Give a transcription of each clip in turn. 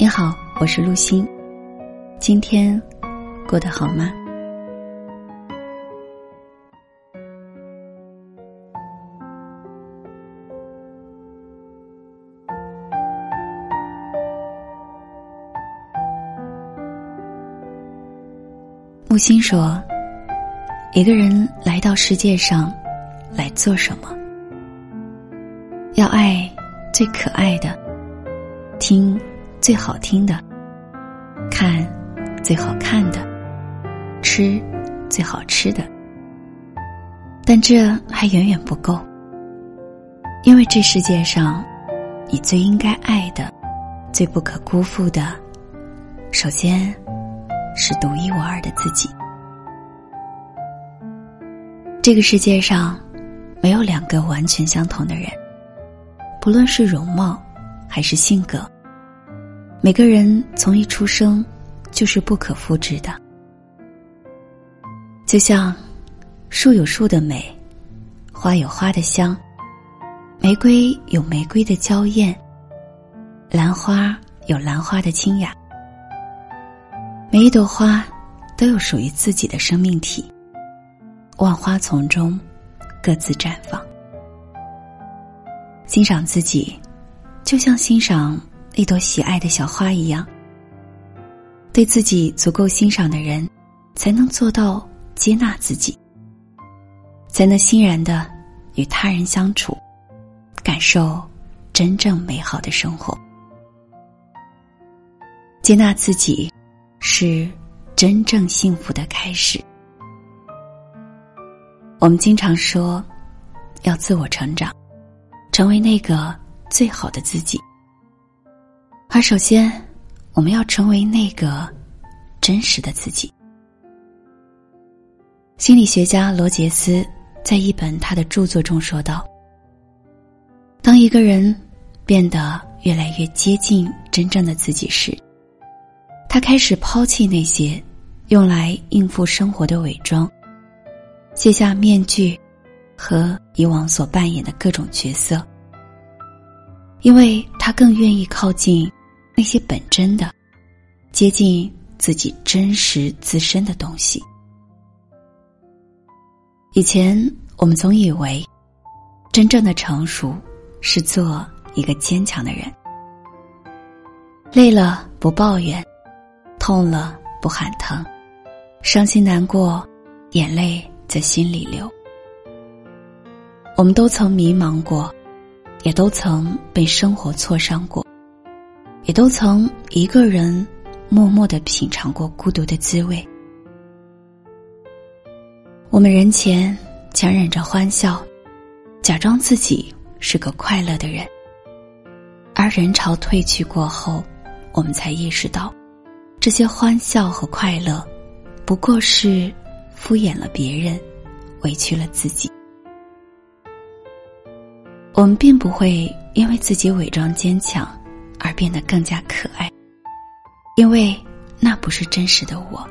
你好，我是陆欣。今天过得好吗？木心说：“一个人来到世界上，来做什么？要爱最可爱的，听。”最好听的，看最好看的，吃最好吃的，但这还远远不够。因为这世界上，你最应该爱的、最不可辜负的，首先是独一无二的自己。这个世界上，没有两个完全相同的人，不论是容貌还是性格。每个人从一出生就是不可复制的，就像树有树的美，花有花的香，玫瑰有玫瑰的娇艳，兰花有兰花的清雅。每一朵花都有属于自己的生命体，万花丛中各自绽放。欣赏自己，就像欣赏。一朵喜爱的小花一样，对自己足够欣赏的人，才能做到接纳自己，才能欣然的与他人相处，感受真正美好的生活。接纳自己，是真正幸福的开始。我们经常说，要自我成长，成为那个最好的自己。而首先，我们要成为那个真实的自己。心理学家罗杰斯在一本他的著作中说道：“当一个人变得越来越接近真正的自己时，他开始抛弃那些用来应付生活的伪装，卸下面具和以往所扮演的各种角色，因为他更愿意靠近。”那些本真的、接近自己真实自身的东西。以前我们总以为，真正的成熟是做一个坚强的人，累了不抱怨，痛了不喊疼，伤心难过，眼泪在心里流。我们都曾迷茫过，也都曾被生活挫伤过。也都曾一个人默默的品尝过孤独的滋味。我们人前强忍着欢笑，假装自己是个快乐的人，而人潮退去过后，我们才意识到，这些欢笑和快乐，不过是敷衍了别人，委屈了自己。我们并不会因为自己伪装坚强。而变得更加可爱，因为那不是真实的我。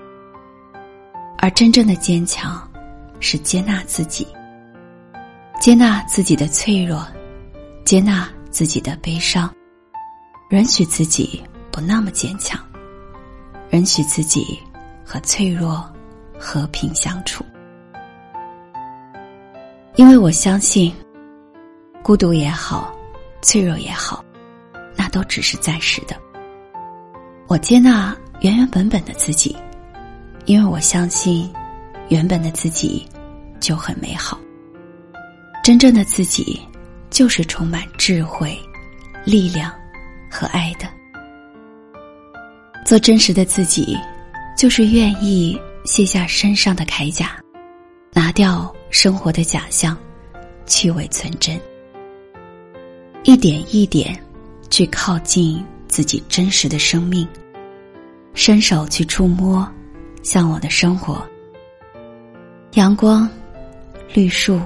而真正的坚强，是接纳自己，接纳自己的脆弱，接纳自己的悲伤，允许自己不那么坚强，允许自己和脆弱和平相处。因为我相信，孤独也好，脆弱也好。都只是暂时的。我接纳原原本本的自己，因为我相信，原本的自己就很美好。真正的自己，就是充满智慧、力量和爱的。做真实的自己，就是愿意卸下身上的铠甲，拿掉生活的假象，去伪存真，一点一点。去靠近自己真实的生命，伸手去触摸向往的生活。阳光、绿树，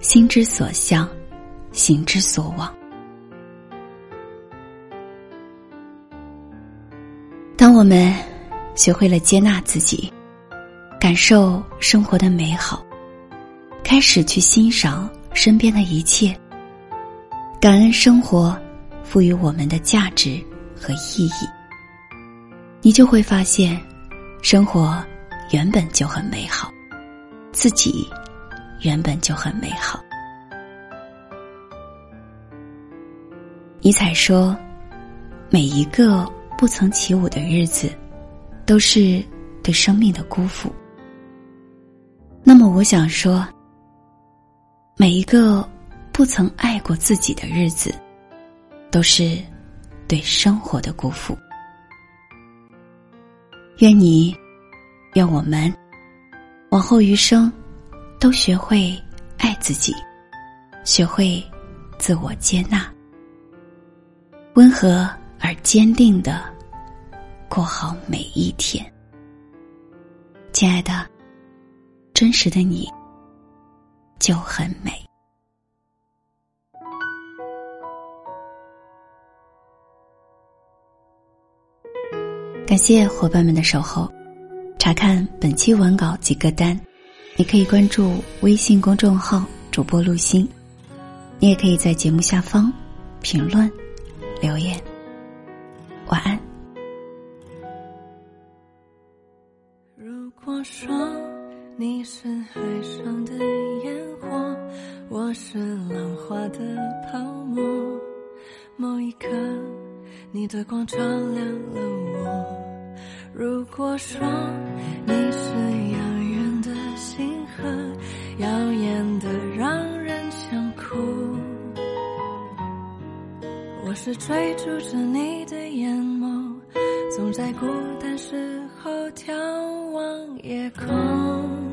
心之所向，行之所往。当我们学会了接纳自己，感受生活的美好，开始去欣赏身边的一切，感恩生活。赋予我们的价值和意义。你就会发现，生活原本就很美好，自己原本就很美好。尼采说：“每一个不曾起舞的日子，都是对生命的辜负。”那么，我想说，每一个不曾爱过自己的日子，都是对生活的辜负。愿你，愿我们，往后余生，都学会爱自己，学会自我接纳，温和而坚定的过好每一天。亲爱的，真实的你就很美。感谢伙伴们的守候。查看本期文稿及歌单，你可以关注微信公众号“主播陆心”，你也可以在节目下方评论留言。晚安。如果说你是海上的烟火，我是浪花的泡沫，某一刻，你的光照亮了我。如果说你是遥远的星河，耀眼的让人想哭，我是追逐着你的眼眸，总在孤单时候眺望夜空。